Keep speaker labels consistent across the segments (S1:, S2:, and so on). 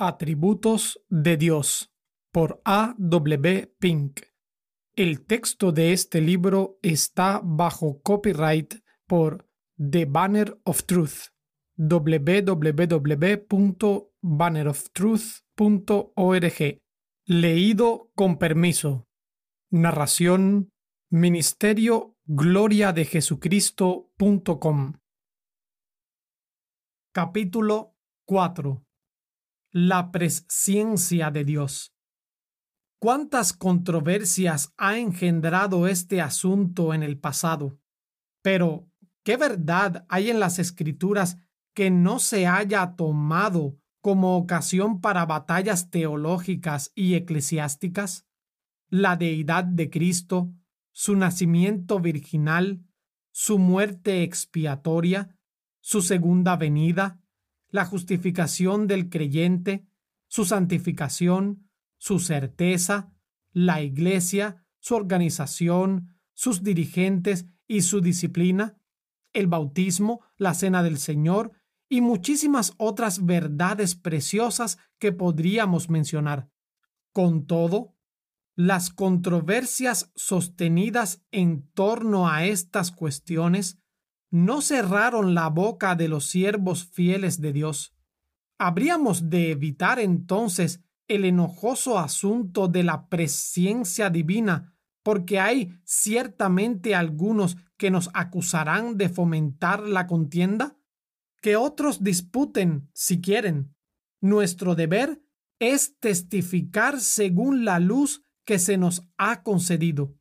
S1: Atributos de Dios por A. W. Pink. El texto de este libro está bajo copyright por The Banner of Truth www.banneroftruth.org. Leído con permiso. Narración Ministerio Gloria de Jesucristo.com. Capítulo 4 la presciencia de Dios. ¿Cuántas controversias ha engendrado este asunto en el pasado? Pero, ¿qué verdad hay en las escrituras que no se haya tomado como ocasión para batallas teológicas y eclesiásticas? La deidad de Cristo, su nacimiento virginal, su muerte expiatoria, su segunda venida, la justificación del creyente, su santificación, su certeza, la iglesia, su organización, sus dirigentes y su disciplina, el bautismo, la cena del Señor y muchísimas otras verdades preciosas que podríamos mencionar. Con todo, las controversias sostenidas en torno a estas cuestiones no cerraron la boca de los siervos fieles de Dios. Habríamos de evitar entonces el enojoso asunto de la presciencia divina, porque hay ciertamente algunos que nos acusarán de fomentar la contienda. Que otros disputen si quieren. Nuestro deber es testificar según la luz que se nos ha concedido.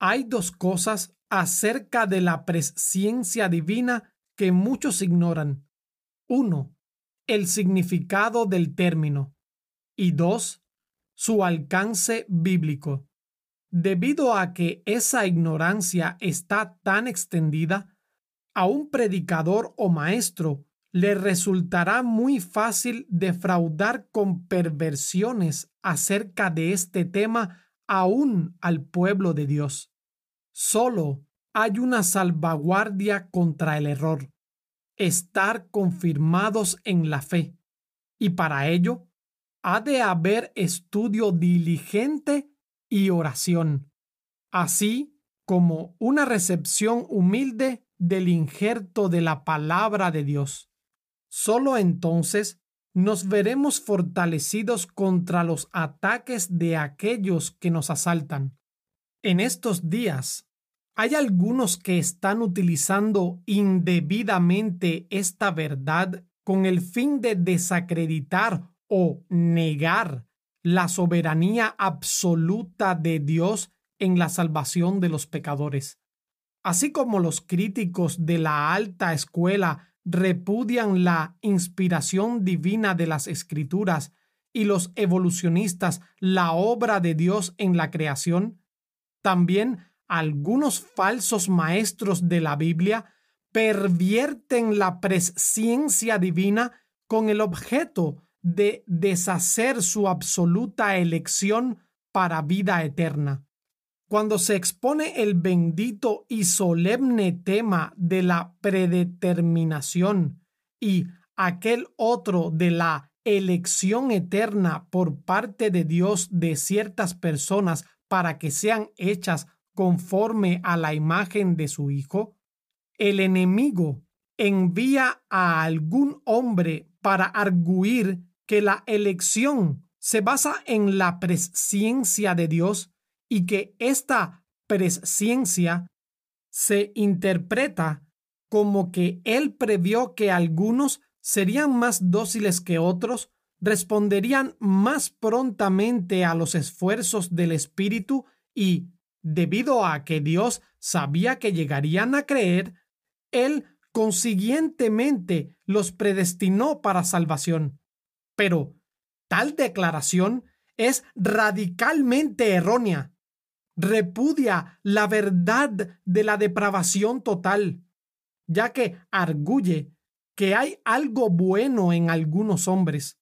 S1: Hay dos cosas acerca de la presciencia divina que muchos ignoran. Uno, el significado del término. Y dos, su alcance bíblico. Debido a que esa ignorancia está tan extendida, a un predicador o maestro le resultará muy fácil defraudar con perversiones acerca de este tema aún al pueblo de Dios. Solo hay una salvaguardia contra el error, estar confirmados en la fe. Y para ello, ha de haber estudio diligente y oración, así como una recepción humilde del injerto de la palabra de Dios. Solo entonces nos veremos fortalecidos contra los ataques de aquellos que nos asaltan. En estos días hay algunos que están utilizando indebidamente esta verdad con el fin de desacreditar o negar la soberanía absoluta de Dios en la salvación de los pecadores. Así como los críticos de la alta escuela repudian la inspiración divina de las escrituras y los evolucionistas la obra de Dios en la creación, también algunos falsos maestros de la Biblia pervierten la presciencia divina con el objeto de deshacer su absoluta elección para vida eterna. Cuando se expone el bendito y solemne tema de la predeterminación y aquel otro de la elección eterna por parte de Dios de ciertas personas para que sean hechas conforme a la imagen de su Hijo, el enemigo envía a algún hombre para arguir que la elección se basa en la presciencia de Dios y que esta presciencia se interpreta como que Él previó que algunos serían más dóciles que otros, responderían más prontamente a los esfuerzos del Espíritu y debido a que Dios sabía que llegarían a creer, Él consiguientemente los predestinó para salvación. Pero tal declaración es radicalmente errónea. Repudia la verdad de la depravación total, ya que arguye que hay algo bueno en algunos hombres.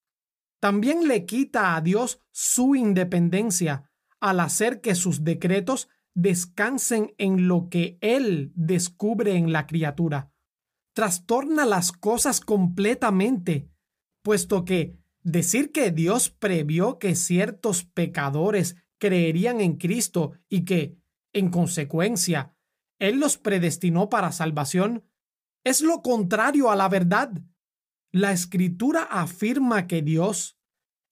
S1: También le quita a Dios su independencia al hacer que sus decretos descansen en lo que Él descubre en la criatura. Trastorna las cosas completamente, puesto que Decir que Dios previó que ciertos pecadores creerían en Cristo y que, en consecuencia, Él los predestinó para salvación, es lo contrario a la verdad. La escritura afirma que Dios,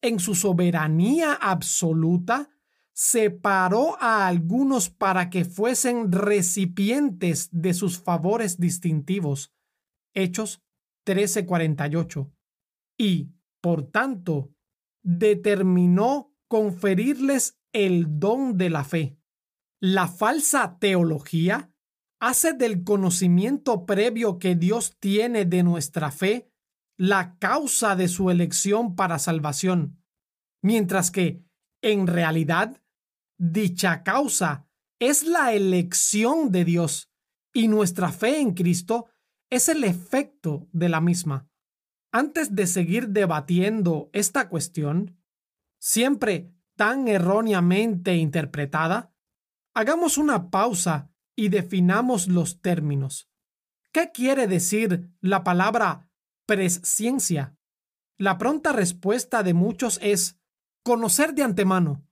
S1: en su soberanía absoluta, separó a algunos para que fuesen recipientes de sus favores distintivos. Hechos 13:48. Y, por tanto, determinó conferirles el don de la fe. La falsa teología hace del conocimiento previo que Dios tiene de nuestra fe la causa de su elección para salvación, mientras que, en realidad, dicha causa es la elección de Dios y nuestra fe en Cristo es el efecto de la misma. Antes de seguir debatiendo esta cuestión, siempre tan erróneamente interpretada, hagamos una pausa y definamos los términos. ¿Qué quiere decir la palabra presciencia? La pronta respuesta de muchos es conocer de antemano,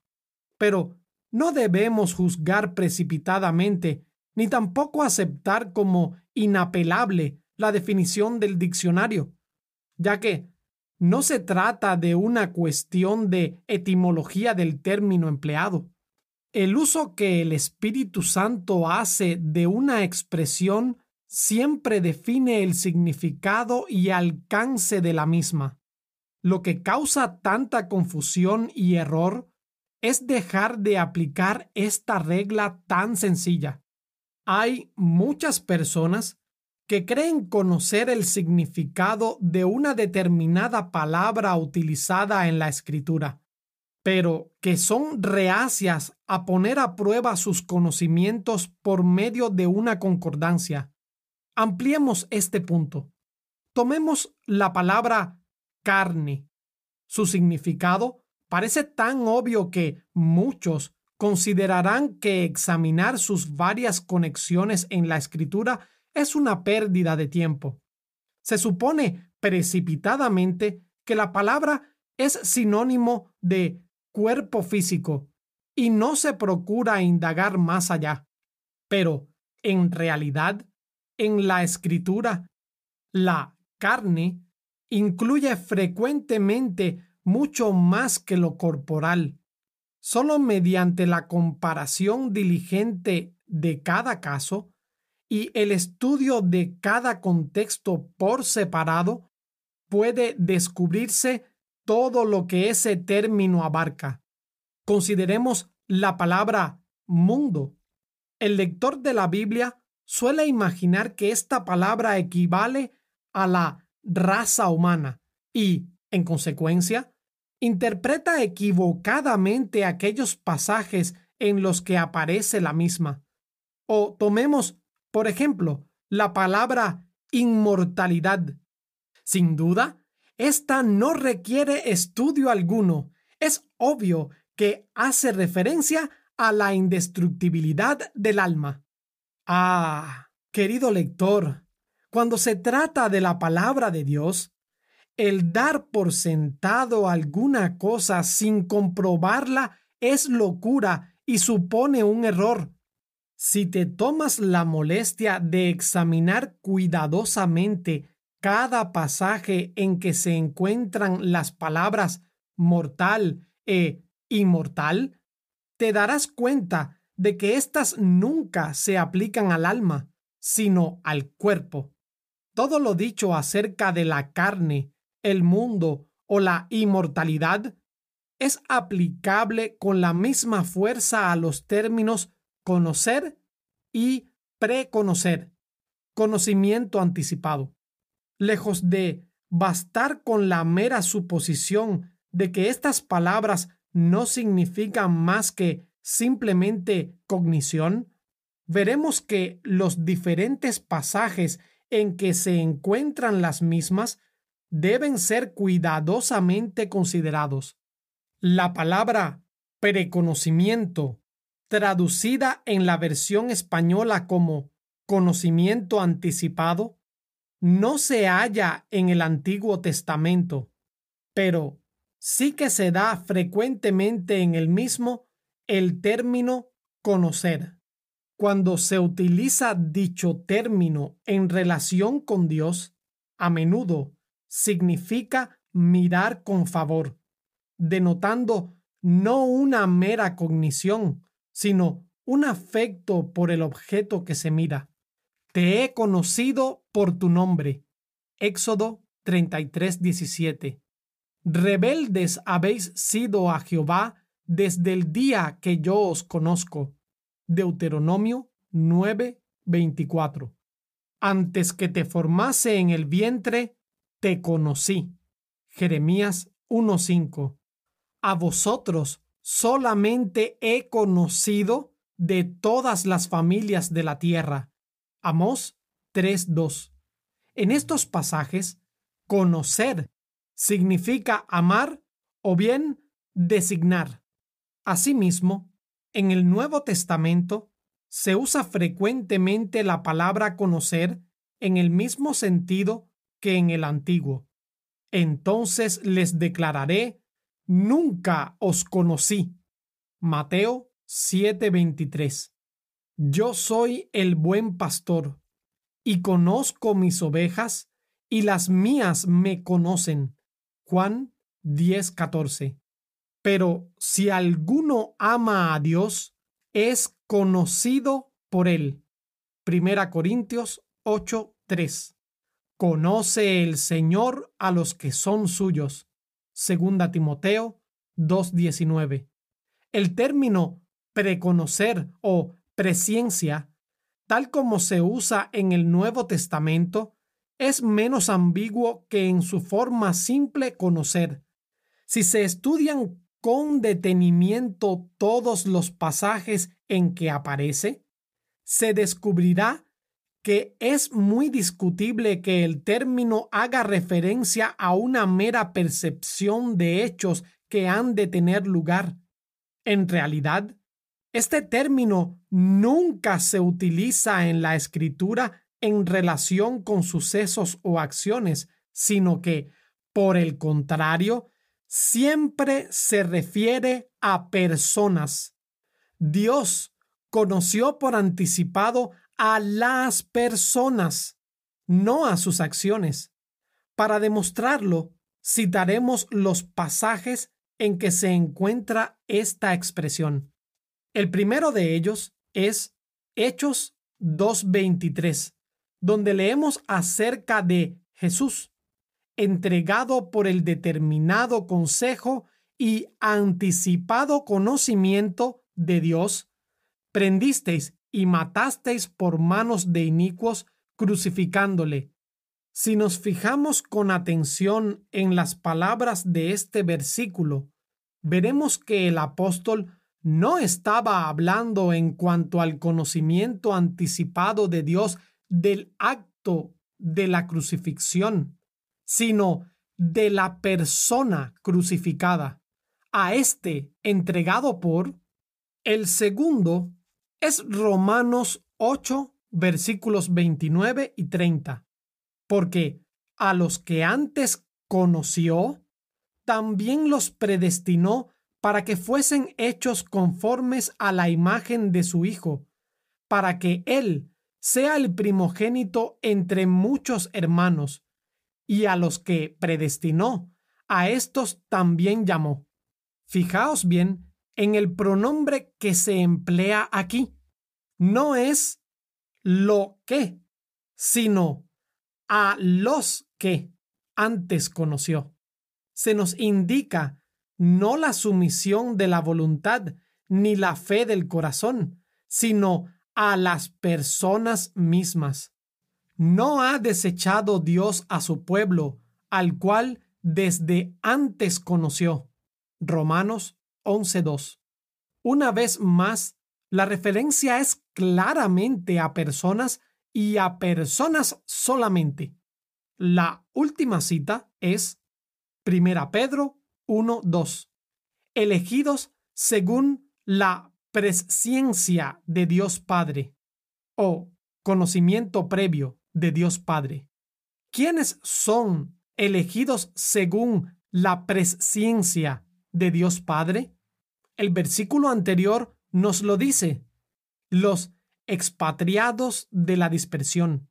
S1: pero no debemos juzgar precipitadamente ni tampoco aceptar como inapelable la definición del diccionario, ya que no se trata de una cuestión de etimología del término empleado. El uso que el Espíritu Santo hace de una expresión siempre define el significado y alcance de la misma. Lo que causa tanta confusión y error es dejar de aplicar esta regla tan sencilla. Hay muchas personas que creen conocer el significado de una determinada palabra utilizada en la escritura, pero que son reacias a poner a prueba sus conocimientos por medio de una concordancia. Ampliemos este punto. Tomemos la palabra carne. Su significado parece tan obvio que muchos considerarán que examinar sus varias conexiones en la escritura es una pérdida de tiempo. Se supone precipitadamente que la palabra es sinónimo de cuerpo físico y no se procura indagar más allá. Pero, en realidad, en la escritura, la carne incluye frecuentemente mucho más que lo corporal. Solo mediante la comparación diligente de cada caso y el estudio de cada contexto por separado puede descubrirse todo lo que ese término abarca. Consideremos la palabra mundo. El lector de la Biblia suele imaginar que esta palabra equivale a la raza humana y, en consecuencia, interpreta equivocadamente aquellos pasajes en los que aparece la misma. O tomemos, por ejemplo, la palabra inmortalidad. Sin duda, esta no requiere estudio alguno. Es obvio que hace referencia a la indestructibilidad del alma. Ah, querido lector, cuando se trata de la palabra de Dios, el dar por sentado alguna cosa sin comprobarla es locura y supone un error. Si te tomas la molestia de examinar cuidadosamente cada pasaje en que se encuentran las palabras mortal e inmortal, te darás cuenta de que éstas nunca se aplican al alma, sino al cuerpo. Todo lo dicho acerca de la carne el mundo o la inmortalidad es aplicable con la misma fuerza a los términos conocer y preconocer, conocimiento anticipado. Lejos de bastar con la mera suposición de que estas palabras no significan más que simplemente cognición, veremos que los diferentes pasajes en que se encuentran las mismas deben ser cuidadosamente considerados. La palabra preconocimiento, traducida en la versión española como conocimiento anticipado, no se halla en el Antiguo Testamento, pero sí que se da frecuentemente en el mismo el término conocer. Cuando se utiliza dicho término en relación con Dios, a menudo significa mirar con favor, denotando no una mera cognición, sino un afecto por el objeto que se mira. Te he conocido por tu nombre. Éxodo 33, 17. Rebeldes habéis sido a Jehová desde el día que yo os conozco. Deuteronomio 9, 24. Antes que te formase en el vientre, te conocí. Jeremías 1.5. A vosotros solamente he conocido de todas las familias de la tierra. Amós 3.2. En estos pasajes, conocer significa amar o bien designar. Asimismo, en el Nuevo Testamento se usa frecuentemente la palabra conocer en el mismo sentido que en el Antiguo. Entonces les declararé, nunca os conocí. Mateo 7:23. Yo soy el buen pastor, y conozco mis ovejas, y las mías me conocen. Juan 10:14. Pero si alguno ama a Dios, es conocido por él. Primera Corintios 8:3. Conoce el Señor a los que son suyos. Segunda Timoteo 2:19. El término preconocer o presciencia, tal como se usa en el Nuevo Testamento, es menos ambiguo que en su forma simple conocer. Si se estudian con detenimiento todos los pasajes en que aparece, se descubrirá que es muy discutible que el término haga referencia a una mera percepción de hechos que han de tener lugar. En realidad, este término nunca se utiliza en la escritura en relación con sucesos o acciones, sino que, por el contrario, siempre se refiere a personas. Dios conoció por anticipado a las personas, no a sus acciones. Para demostrarlo, citaremos los pasajes en que se encuentra esta expresión. El primero de ellos es Hechos 2.23, donde leemos acerca de Jesús, entregado por el determinado consejo y anticipado conocimiento de Dios, prendisteis y matasteis por manos de inicuos, crucificándole. Si nos fijamos con atención en las palabras de este versículo, veremos que el apóstol no estaba hablando en cuanto al conocimiento anticipado de Dios del acto de la crucifixión, sino de la persona crucificada, a este entregado por. El segundo es Romanos 8, versículos 29 y 30, porque a los que antes conoció, también los predestinó para que fuesen hechos conformes a la imagen de su Hijo, para que Él sea el primogénito entre muchos hermanos y a los que predestinó, a estos también llamó. Fijaos bien en el pronombre que se emplea aquí. No es lo que, sino a los que antes conoció. Se nos indica no la sumisión de la voluntad ni la fe del corazón, sino a las personas mismas. No ha desechado Dios a su pueblo, al cual desde antes conoció. Romanos 11.2. Una vez más, la referencia es claramente a personas y a personas solamente. La última cita es 1 Pedro 1.2. Elegidos según la presciencia de Dios Padre o conocimiento previo de Dios Padre. ¿Quiénes son elegidos según la presciencia de Dios Padre? El versículo anterior nos lo dice. Los expatriados de la dispersión,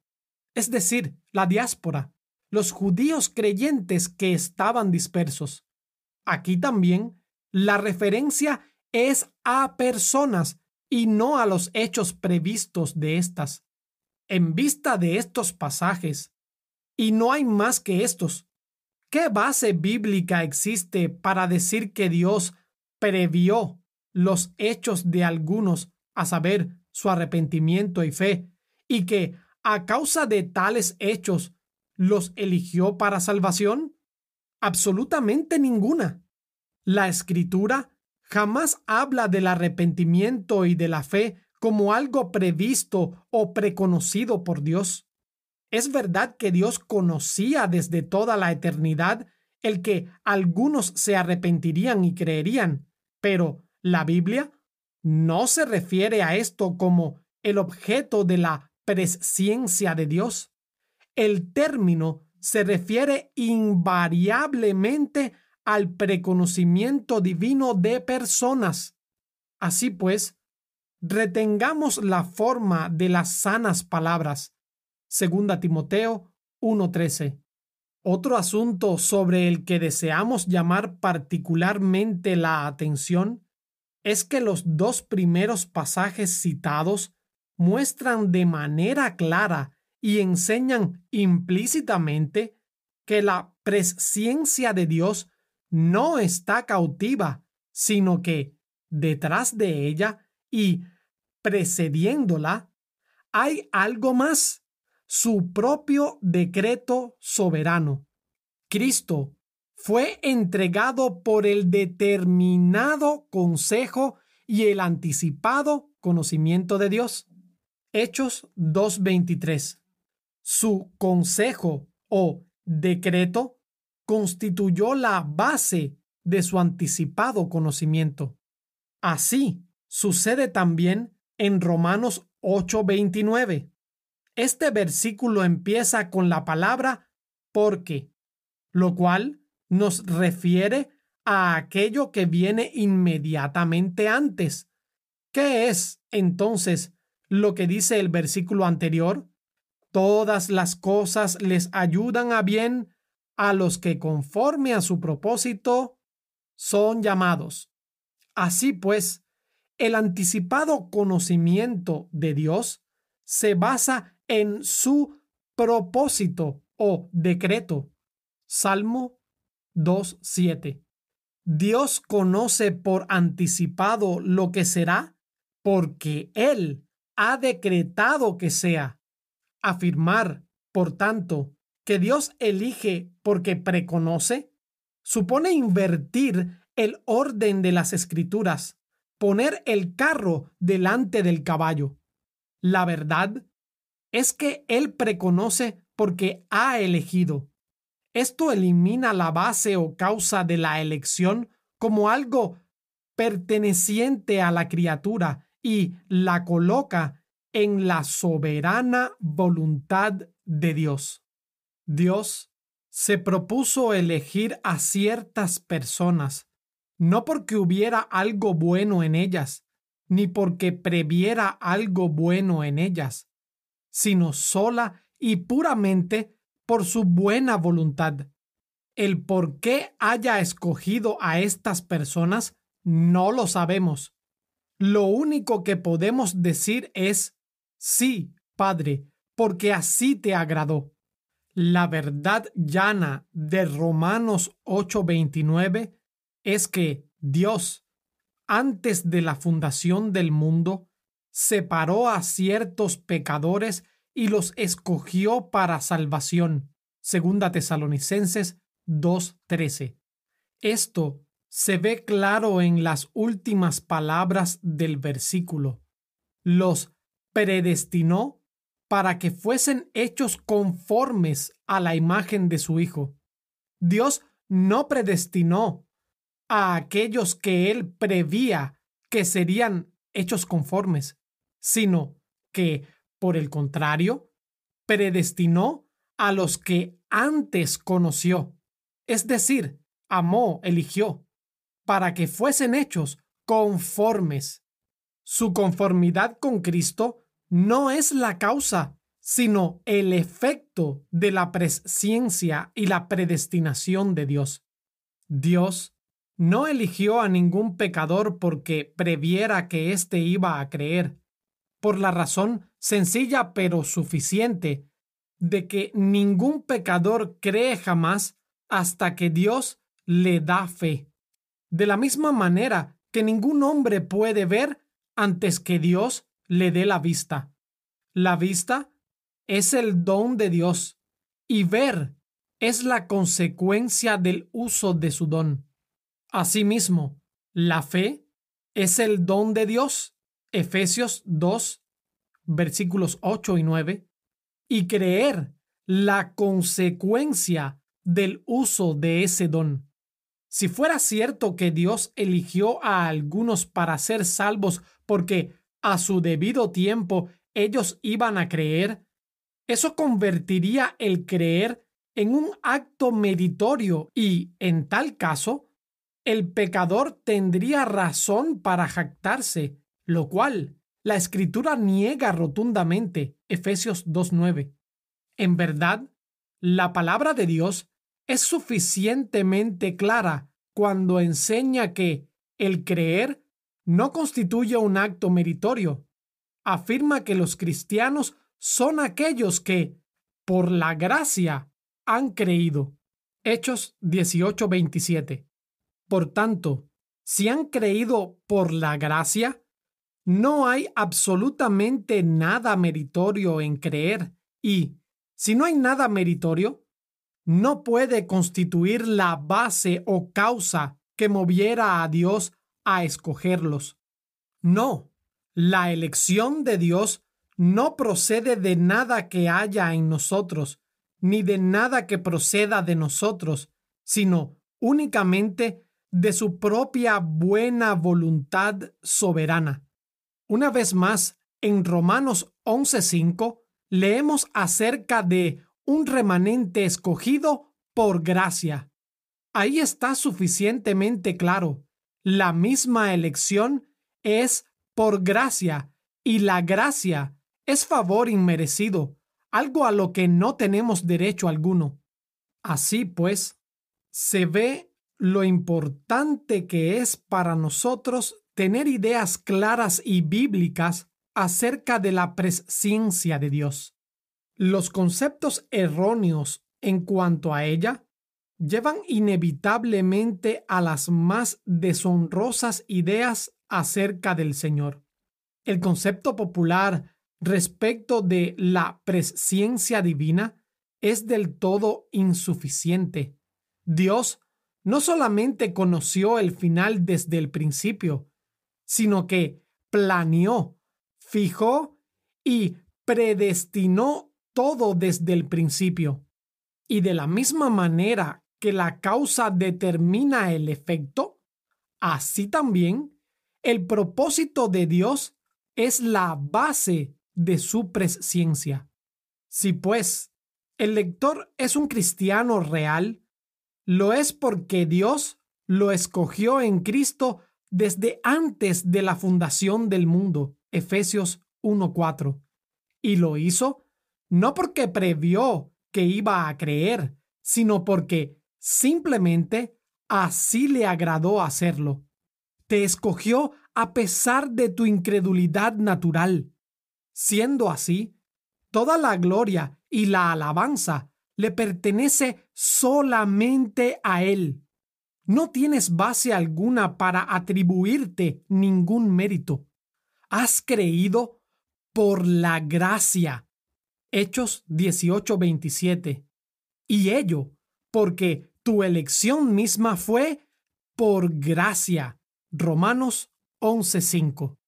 S1: es decir, la diáspora, los judíos creyentes que estaban dispersos. Aquí también la referencia es a personas y no a los hechos previstos de estas. En vista de estos pasajes, y no hay más que estos, ¿qué base bíblica existe para decir que Dios previó los hechos de algunos, a saber, su arrepentimiento y fe, y que a causa de tales hechos los eligió para salvación? Absolutamente ninguna. La escritura jamás habla del arrepentimiento y de la fe como algo previsto o preconocido por Dios. Es verdad que Dios conocía desde toda la eternidad el que algunos se arrepentirían y creerían, pero la Biblia no se refiere a esto como el objeto de la presciencia de Dios. El término se refiere invariablemente al preconocimiento divino de personas. Así pues, retengamos la forma de las sanas palabras. Segunda Timoteo 1:13. Otro asunto sobre el que deseamos llamar particularmente la atención es que los dos primeros pasajes citados muestran de manera clara y enseñan implícitamente que la presciencia de Dios no está cautiva, sino que detrás de ella y precediéndola hay algo más, su propio decreto soberano. Cristo fue entregado por el determinado consejo y el anticipado conocimiento de Dios. Hechos 2.23. Su consejo o decreto constituyó la base de su anticipado conocimiento. Así sucede también en Romanos 8:29. Este versículo empieza con la palabra porque, lo cual nos refiere a aquello que viene inmediatamente antes. ¿Qué es entonces lo que dice el versículo anterior? Todas las cosas les ayudan a bien a los que conforme a su propósito son llamados. Así pues, el anticipado conocimiento de Dios se basa en su propósito o decreto. Salmo 2.7. Dios conoce por anticipado lo que será porque Él ha decretado que sea. Afirmar, por tanto, que Dios elige porque preconoce, supone invertir el orden de las escrituras, poner el carro delante del caballo. La verdad es que Él preconoce porque ha elegido. Esto elimina la base o causa de la elección como algo perteneciente a la criatura y la coloca en la soberana voluntad de Dios. Dios se propuso elegir a ciertas personas, no porque hubiera algo bueno en ellas, ni porque previera algo bueno en ellas, sino sola y puramente por su buena voluntad. El por qué haya escogido a estas personas no lo sabemos. Lo único que podemos decir es, sí, Padre, porque así te agradó. La verdad llana de Romanos 8:29 es que Dios, antes de la fundación del mundo, separó a ciertos pecadores y los escogió para salvación. Segunda Tesalonicenses 2:13. Esto se ve claro en las últimas palabras del versículo. Los predestinó para que fuesen hechos conformes a la imagen de su Hijo. Dios no predestinó a aquellos que Él prevía que serían hechos conformes, sino que, por el contrario, predestinó a los que antes conoció, es decir, amó, eligió, para que fuesen hechos conformes. Su conformidad con Cristo no es la causa, sino el efecto de la presciencia y la predestinación de Dios. Dios no eligió a ningún pecador porque previera que éste iba a creer, por la razón sencilla pero suficiente de que ningún pecador cree jamás hasta que Dios le da fe. De la misma manera que ningún hombre puede ver antes que Dios le dé la vista. La vista es el don de Dios y ver es la consecuencia del uso de su don. Asimismo, la fe es el don de Dios, Efesios 2, versículos 8 y 9, y creer la consecuencia del uso de ese don. Si fuera cierto que Dios eligió a algunos para ser salvos porque a su debido tiempo ellos iban a creer, eso convertiría el creer en un acto meritorio y, en tal caso, el pecador tendría razón para jactarse, lo cual la escritura niega rotundamente. Efesios 2.9. En verdad, la palabra de Dios es suficientemente clara cuando enseña que el creer no constituye un acto meritorio. Afirma que los cristianos son aquellos que, por la gracia, han creído. Hechos 18:27. Por tanto, si han creído por la gracia, no hay absolutamente nada meritorio en creer y, si no hay nada meritorio, no puede constituir la base o causa que moviera a Dios a escogerlos. No, la elección de Dios no procede de nada que haya en nosotros, ni de nada que proceda de nosotros, sino únicamente de su propia buena voluntad soberana. Una vez más, en Romanos 11:5 leemos acerca de un remanente escogido por gracia. Ahí está suficientemente claro. La misma elección es por gracia y la gracia es favor inmerecido, algo a lo que no tenemos derecho alguno. Así pues, se ve lo importante que es para nosotros tener ideas claras y bíblicas acerca de la presencia de Dios. Los conceptos erróneos en cuanto a ella llevan inevitablemente a las más deshonrosas ideas acerca del Señor. El concepto popular respecto de la presciencia divina es del todo insuficiente. Dios no solamente conoció el final desde el principio, sino que planeó, fijó y predestinó todo desde el principio. Y de la misma manera que la causa determina el efecto, así también el propósito de Dios es la base de su presciencia. Si pues el lector es un cristiano real, lo es porque Dios lo escogió en Cristo desde antes de la fundación del mundo, Efesios 1.4, y lo hizo no porque previó que iba a creer, sino porque simplemente así le agradó hacerlo. Te escogió a pesar de tu incredulidad natural. Siendo así, toda la gloria y la alabanza le pertenece solamente a Él. No tienes base alguna para atribuirte ningún mérito. Has creído por la gracia. Hechos 18:27. Y ello porque tu elección misma fue por gracia. Romanos 11:5.